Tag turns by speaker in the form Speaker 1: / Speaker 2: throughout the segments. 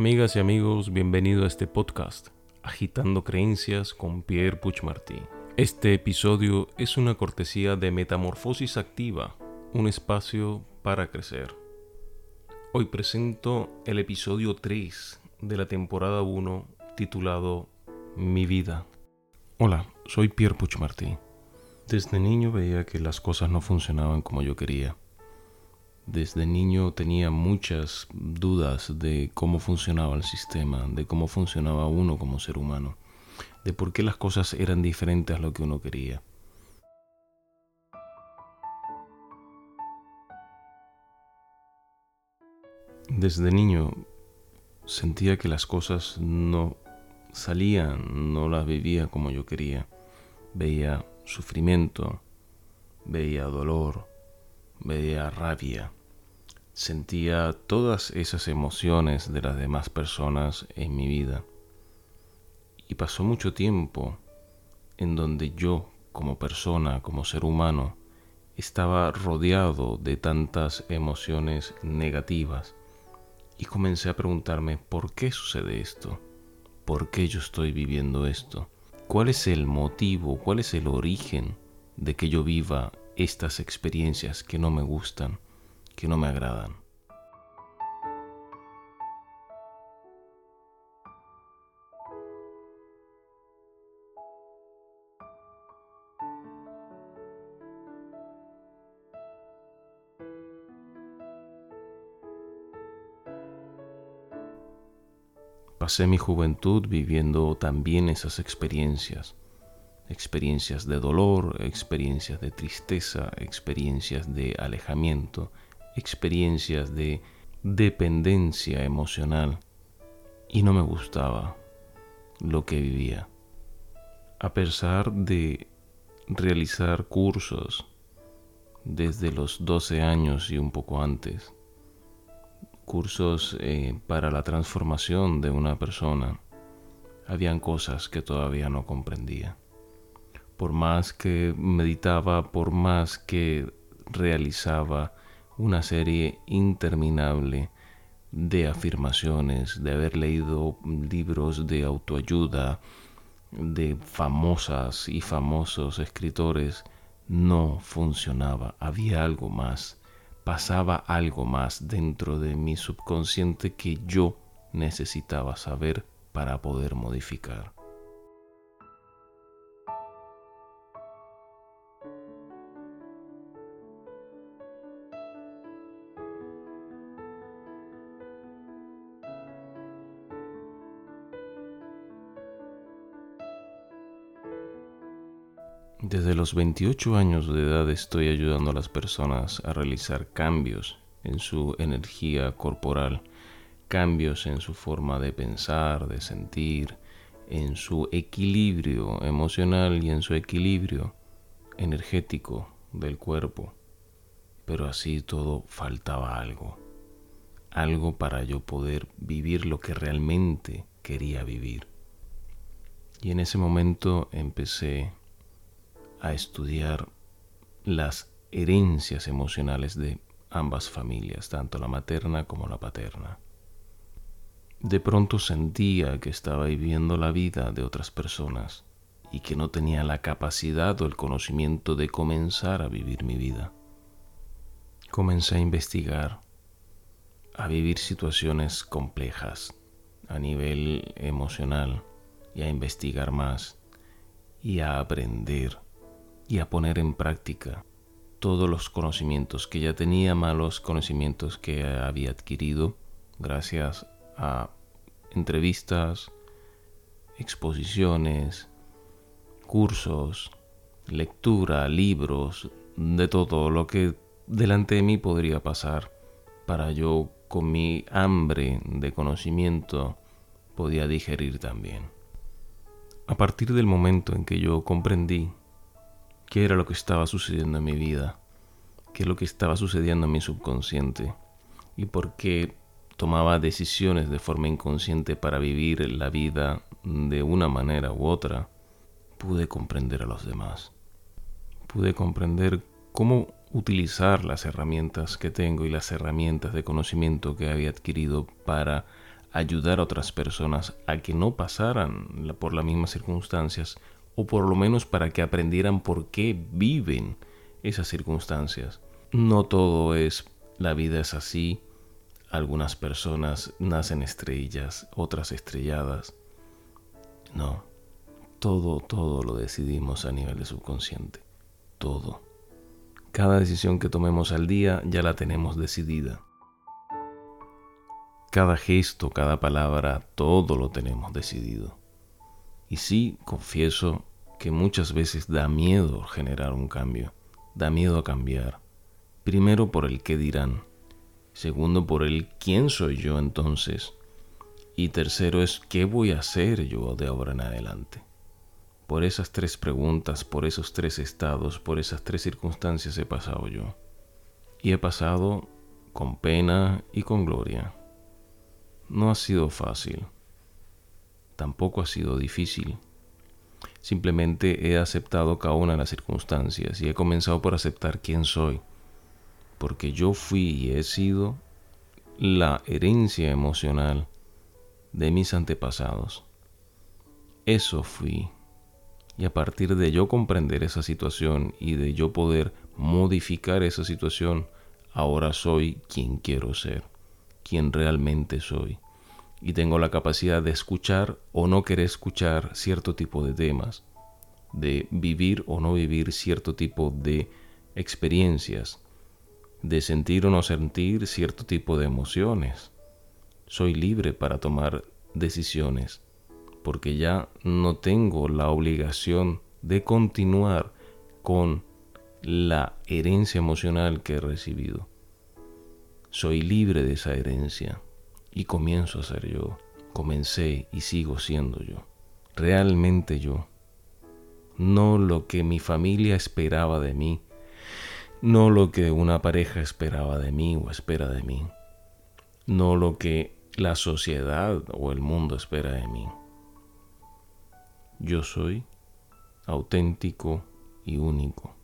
Speaker 1: Amigas y amigos, bienvenido a este podcast, Agitando Creencias con Pierre Puchmartí. Este episodio es una cortesía de Metamorfosis Activa, un espacio para crecer. Hoy presento el episodio 3 de la temporada 1 titulado Mi vida. Hola, soy Pierre Puchmartí. Desde niño veía que las cosas no funcionaban como yo quería desde niño tenía muchas dudas de cómo funcionaba el sistema, de cómo funcionaba uno como ser humano, de por qué las cosas eran diferentes a lo que uno quería. Desde niño sentía que las cosas no salían, no las vivía como yo quería. Veía sufrimiento, veía dolor, veía rabia. Sentía todas esas emociones de las demás personas en mi vida. Y pasó mucho tiempo en donde yo, como persona, como ser humano, estaba rodeado de tantas emociones negativas. Y comencé a preguntarme por qué sucede esto, por qué yo estoy viviendo esto, cuál es el motivo, cuál es el origen de que yo viva estas experiencias que no me gustan que no me agradan. Pasé mi juventud viviendo también esas experiencias, experiencias de dolor, experiencias de tristeza, experiencias de alejamiento, experiencias de dependencia emocional y no me gustaba lo que vivía. A pesar de realizar cursos desde los 12 años y un poco antes, cursos eh, para la transformación de una persona, habían cosas que todavía no comprendía. Por más que meditaba, por más que realizaba una serie interminable de afirmaciones, de haber leído libros de autoayuda, de famosas y famosos escritores, no funcionaba. Había algo más, pasaba algo más dentro de mi subconsciente que yo necesitaba saber para poder modificar. Desde los 28 años de edad estoy ayudando a las personas a realizar cambios en su energía corporal, cambios en su forma de pensar, de sentir, en su equilibrio emocional y en su equilibrio energético del cuerpo. Pero así todo faltaba algo, algo para yo poder vivir lo que realmente quería vivir. Y en ese momento empecé a estudiar las herencias emocionales de ambas familias, tanto la materna como la paterna. De pronto sentía que estaba viviendo la vida de otras personas y que no tenía la capacidad o el conocimiento de comenzar a vivir mi vida. Comencé a investigar, a vivir situaciones complejas a nivel emocional y a investigar más y a aprender y a poner en práctica todos los conocimientos que ya tenía, malos conocimientos que había adquirido gracias a entrevistas, exposiciones, cursos, lectura, libros, de todo lo que delante de mí podría pasar para yo con mi hambre de conocimiento podía digerir también. A partir del momento en que yo comprendí qué era lo que estaba sucediendo en mi vida, qué es lo que estaba sucediendo en mi subconsciente y por qué tomaba decisiones de forma inconsciente para vivir la vida de una manera u otra, pude comprender a los demás. Pude comprender cómo utilizar las herramientas que tengo y las herramientas de conocimiento que había adquirido para ayudar a otras personas a que no pasaran por las mismas circunstancias o por lo menos para que aprendieran por qué viven esas circunstancias. No todo es la vida es así. Algunas personas nacen estrellas, otras estrelladas. No, todo, todo lo decidimos a nivel de subconsciente. Todo. Cada decisión que tomemos al día ya la tenemos decidida. Cada gesto, cada palabra, todo lo tenemos decidido. Y sí, confieso que muchas veces da miedo generar un cambio, da miedo a cambiar. Primero por el qué dirán, segundo por el quién soy yo entonces, y tercero es qué voy a hacer yo de ahora en adelante. Por esas tres preguntas, por esos tres estados, por esas tres circunstancias he pasado yo. Y he pasado con pena y con gloria. No ha sido fácil. Tampoco ha sido difícil. Simplemente he aceptado cada una de las circunstancias y he comenzado por aceptar quién soy. Porque yo fui y he sido la herencia emocional de mis antepasados. Eso fui. Y a partir de yo comprender esa situación y de yo poder modificar esa situación, ahora soy quien quiero ser quien realmente soy. Y tengo la capacidad de escuchar o no querer escuchar cierto tipo de temas, de vivir o no vivir cierto tipo de experiencias, de sentir o no sentir cierto tipo de emociones. Soy libre para tomar decisiones, porque ya no tengo la obligación de continuar con la herencia emocional que he recibido. Soy libre de esa herencia y comienzo a ser yo. Comencé y sigo siendo yo. Realmente yo. No lo que mi familia esperaba de mí. No lo que una pareja esperaba de mí o espera de mí. No lo que la sociedad o el mundo espera de mí. Yo soy auténtico y único.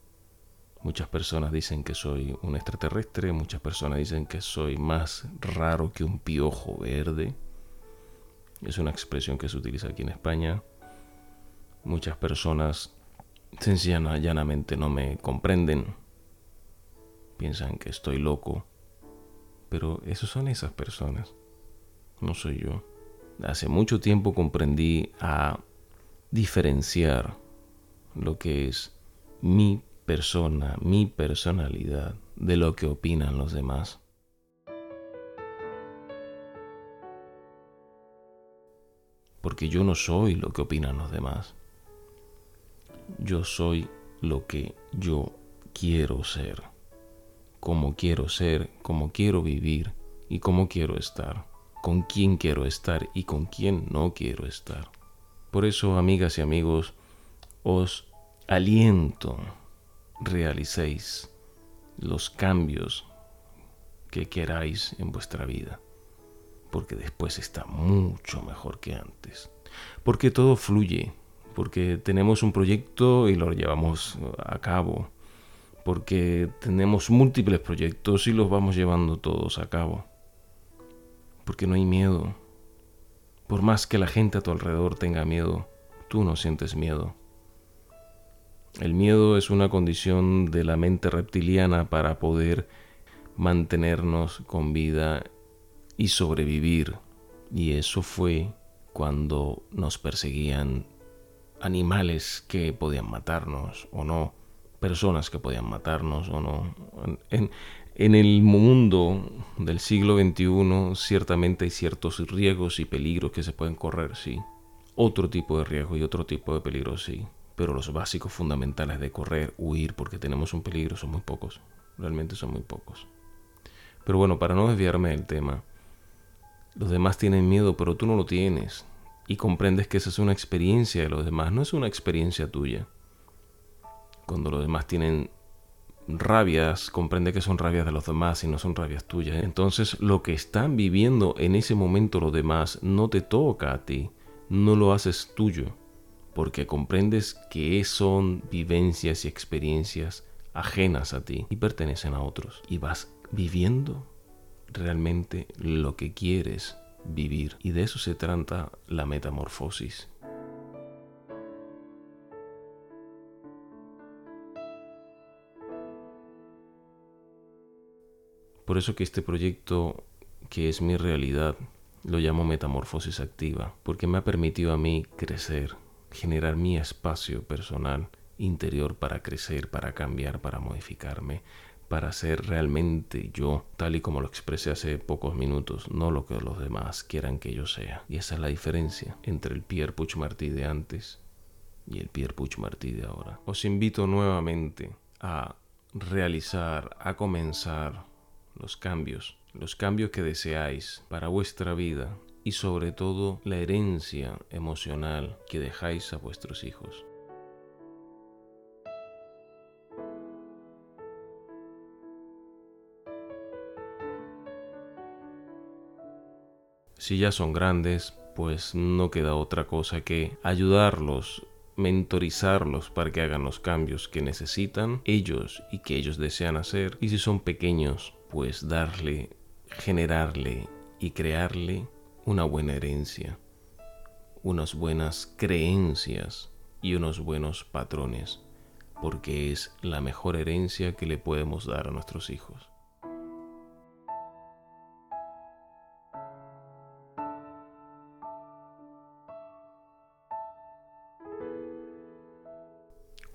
Speaker 1: Muchas personas dicen que soy un extraterrestre, muchas personas dicen que soy más raro que un piojo verde. Es una expresión que se utiliza aquí en España. Muchas personas sencillamente llanamente no me comprenden. Piensan que estoy loco. Pero esos son esas personas. No soy yo. Hace mucho tiempo comprendí a diferenciar lo que es mi persona, mi personalidad, de lo que opinan los demás. Porque yo no soy lo que opinan los demás. Yo soy lo que yo quiero ser. Como quiero ser, como quiero vivir y cómo quiero estar. Con quién quiero estar y con quién no quiero estar. Por eso, amigas y amigos, os aliento realicéis los cambios que queráis en vuestra vida, porque después está mucho mejor que antes, porque todo fluye, porque tenemos un proyecto y lo llevamos a cabo, porque tenemos múltiples proyectos y los vamos llevando todos a cabo, porque no hay miedo, por más que la gente a tu alrededor tenga miedo, tú no sientes miedo el miedo es una condición de la mente reptiliana para poder mantenernos con vida y sobrevivir. Y eso fue cuando nos perseguían animales que podían matarnos o no, personas que podían matarnos o no. En, el mundo del siglo XXI ciertamente hay ciertos riesgos y peligros que se pueden correr, sí. Otro tipo de riesgo y otro tipo de peligro, sí pero los básicos fundamentales de correr, huir, porque tenemos un peligro, son muy pocos. Realmente son muy pocos. Pero bueno, para no desviarme del tema, los demás tienen miedo, pero tú no lo tienes. Y comprendes que esa es una experiencia de los demás, no es una experiencia tuya. Cuando los demás tienen rabias, comprende que son rabias de los demás y no son rabias tuyas. Entonces lo que están viviendo en ese momento los demás no te toca a ti, no lo haces tuyo porque comprendes que son vivencias y experiencias ajenas a ti y pertenecen a otros. Y vas viviendo realmente lo que quieres vivir. Y de eso se trata la metamorfosis. Por eso que este proyecto, que es mi realidad, lo llamo Metamorfosis Activa, porque me ha permitido a mí crecer, generar mi espacio personal interior para crecer, para cambiar, para modificarme, para ser realmente yo, tal y como lo expresé hace pocos minutos, no lo que los demás quieran que yo sea. Y esa es la diferencia entre el Pierre Puigmartí de antes y el Pierre Puigmartí de ahora. Os invito nuevamente a realizar, a comenzar los cambios, los cambios que deseáis para vuestra vida y sobre todo la herencia emocional que dejáis a vuestros hijos. Si ya son grandes, pues no queda otra cosa que ayudarlos, mentorizarlos para que hagan los cambios que necesitan ellos y que ellos desean hacer. Y si son pequeños, pues darle, generarle y crearle una buena herencia, unas buenas creencias y unos buenos patrones, porque es la mejor herencia que le podemos dar a nuestros hijos.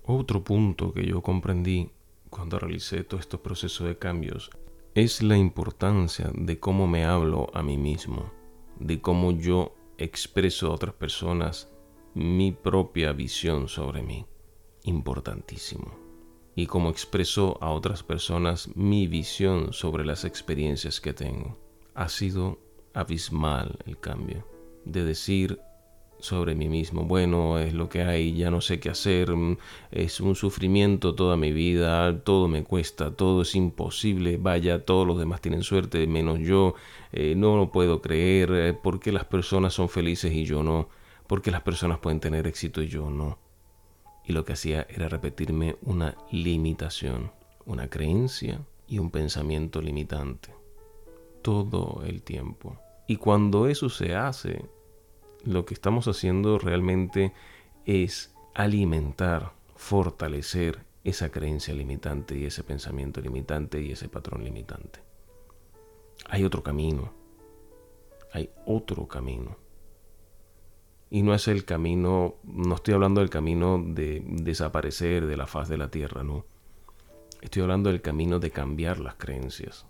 Speaker 1: Otro punto que yo comprendí cuando realicé todo este proceso de cambios es la importancia de cómo me hablo a mí mismo, de cómo yo expreso a otras personas mi propia visión sobre mí. Importantísimo. Y cómo expreso a otras personas mi visión sobre las experiencias que tengo. Ha sido abismal el cambio. De decir, sobre mí mismo. Bueno, es lo que hay, ya no sé qué hacer, mm, es un sufrimiento toda mi vida, todo me cuesta, todo es imposible, vaya, todos los demás tienen suerte, menos yo, eh, no lo puedo creer, eh, ¿por qué las personas son felices y yo no? ¿Por qué las personas pueden tener éxito y yo no? Y lo que hacía era repetirme una limitación, una creencia y un pensamiento limitante. Todo el tiempo. Y cuando eso se hace, lo que estamos haciendo realmente es alimentar, fortalecer esa creencia limitante y ese pensamiento limitante y ese patrón limitante. Hay otro camino, hay otro camino. Y no es el camino, no estoy hablando del camino de desaparecer de la faz de la tierra, no. Estoy hablando del camino de cambiar las creencias.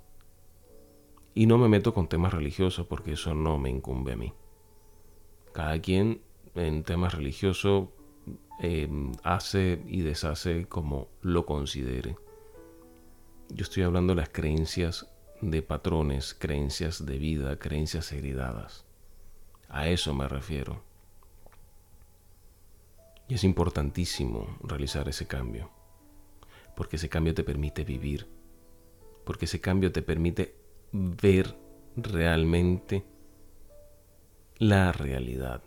Speaker 1: Y no me meto con temas religiosos porque eso no me incumbe a mí. Cada quien en temas religiosos em, hace y deshace como lo considere. Yo estoy hablando de las creencias de patrones, creencias de vida, creencias heredadas. A eso me refiero. Y es importantísimo realizar ese cambio, porque ese cambio te permite vivir, porque ese cambio te permite ver realmente la realidad,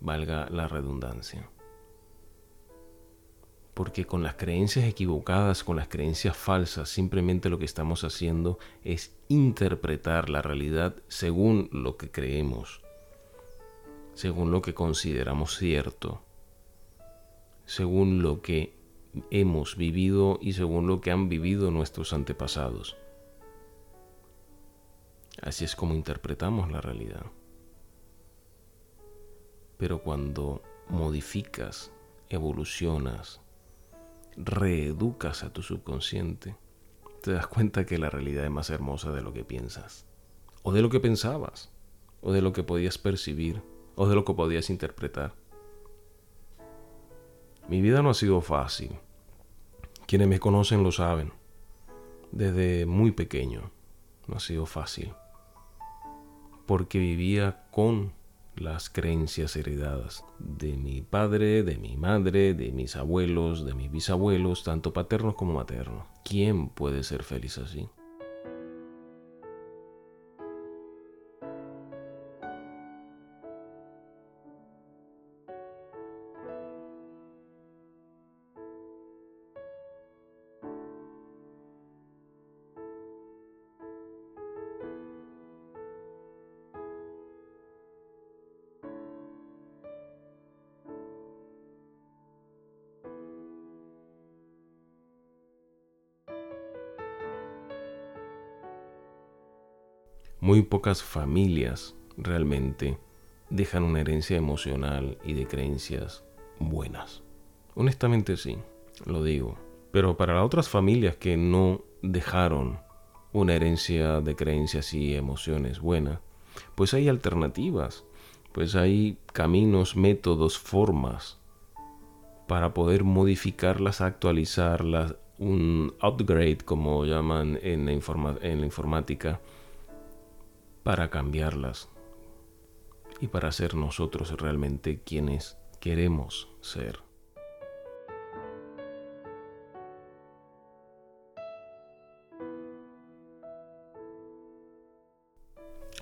Speaker 1: valga la redundancia. Porque con las creencias equivocadas, con las creencias falsas, simplemente lo que estamos haciendo es interpretar la realidad según lo que creemos, según lo que consideramos cierto, según lo que hemos vivido y según lo que han vivido nuestros antepasados. Así es como interpretamos la realidad. Pero cuando modificas, evolucionas, reeducas a tu subconsciente, te das cuenta que la realidad es más hermosa de lo que piensas, o de lo que pensabas, o de lo que podías percibir, o de lo que podías interpretar. Mi vida no ha sido fácil. Quienes me conocen lo saben. Desde muy pequeño no ha sido fácil. Porque vivía con las creencias heredadas de mi padre, de mi madre, de mis abuelos, de mis bisabuelos, tanto paternos como maternos. ¿Quién puede ser feliz así? Pocas familias realmente dejan una herencia emocional y de creencias buenas. Honestamente sí, lo digo. Pero para otras familias que no dejaron una herencia de creencias y emociones buenas, pues hay alternativas, pues hay caminos, métodos, formas para poder modificarlas, actualizarlas, un upgrade como llaman en la, en la informática, para cambiarlas y para ser nosotros realmente quienes queremos ser.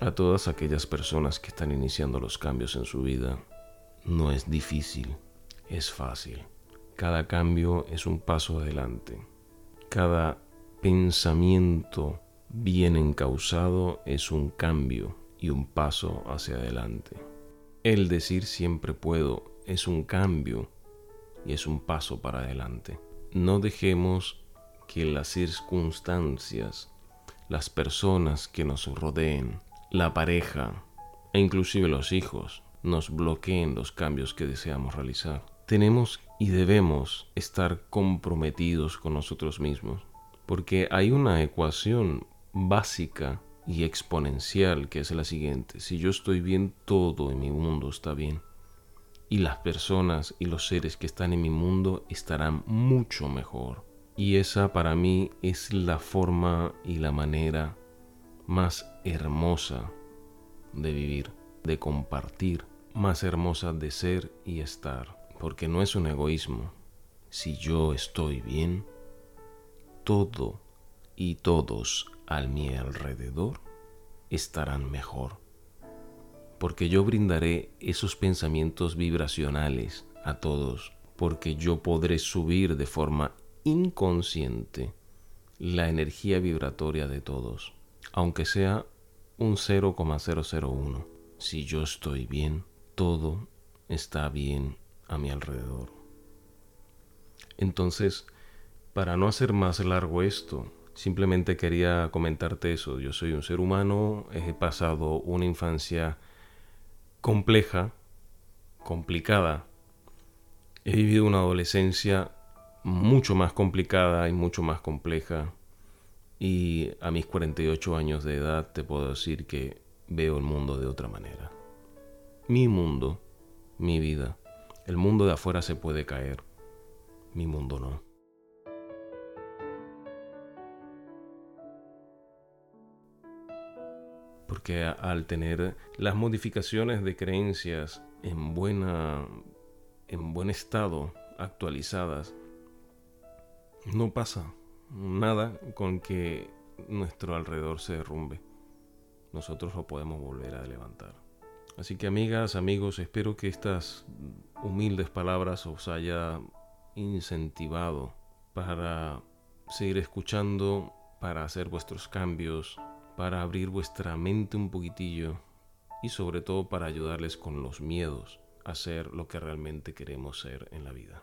Speaker 1: A todas aquellas personas que están iniciando los cambios en su vida, no es difícil, es fácil. Cada cambio es un paso adelante. Cada pensamiento bien encausado es un cambio y un paso hacia adelante. El decir siempre puedo es un cambio y es un paso para adelante. No dejemos que las circunstancias, las personas que nos rodeen, la pareja e inclusive los hijos nos bloqueen los cambios que deseamos realizar. Tenemos y debemos estar comprometidos con nosotros mismos, porque hay una ecuación básica y exponencial que es la siguiente. Si yo estoy bien, todo en mi mundo está bien. Y las personas y los seres que están en mi mundo estarán mucho mejor. Y esa para mí es la forma y la manera más hermosa de vivir, de compartir, más hermosa de ser y estar, porque no es un egoísmo. Si yo estoy bien, todo y todos a mi alrededor estarán mejor, porque yo brindaré esos pensamientos vibracionales a todos, porque yo podré subir de forma inconsciente la energía vibratoria de todos aunque sea un 0,001. Si yo estoy bien, todo está bien a mi alrededor. Entonces, para no hacer más largo esto, simplemente quería comentarte eso. Yo soy un ser humano, he pasado una infancia compleja, complicada. He vivido una adolescencia mucho más complicada y mucho más compleja y a mis 48 años de edad te puedo decir que veo el mundo de otra manera. Mi mundo, mi vida, el mundo de afuera se puede caer, mi mundo no. Porque al tener las modificaciones de creencias en buena en buen estado, actualizadas, no pasa nada con que nuestro alrededor se derrumbe. Nosotros lo podemos volver a levantar. Así que amigas, amigos, espero que estas humildes palabras os haya incentivado para seguir escuchando, para hacer vuestros cambios, para abrir vuestra mente un poquitillo y sobre todo para ayudarles con los miedos a ser lo que realmente queremos ser en la vida.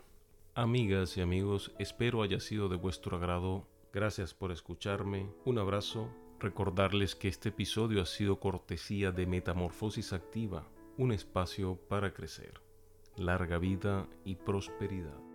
Speaker 1: Amigas y amigos, espero haya sido de vuestro agrado. Gracias por escucharme. Un abrazo. Recordarles que este episodio ha sido cortesía de Metamorfosis Activa, un espacio para crecer. Larga vida y prosperidad.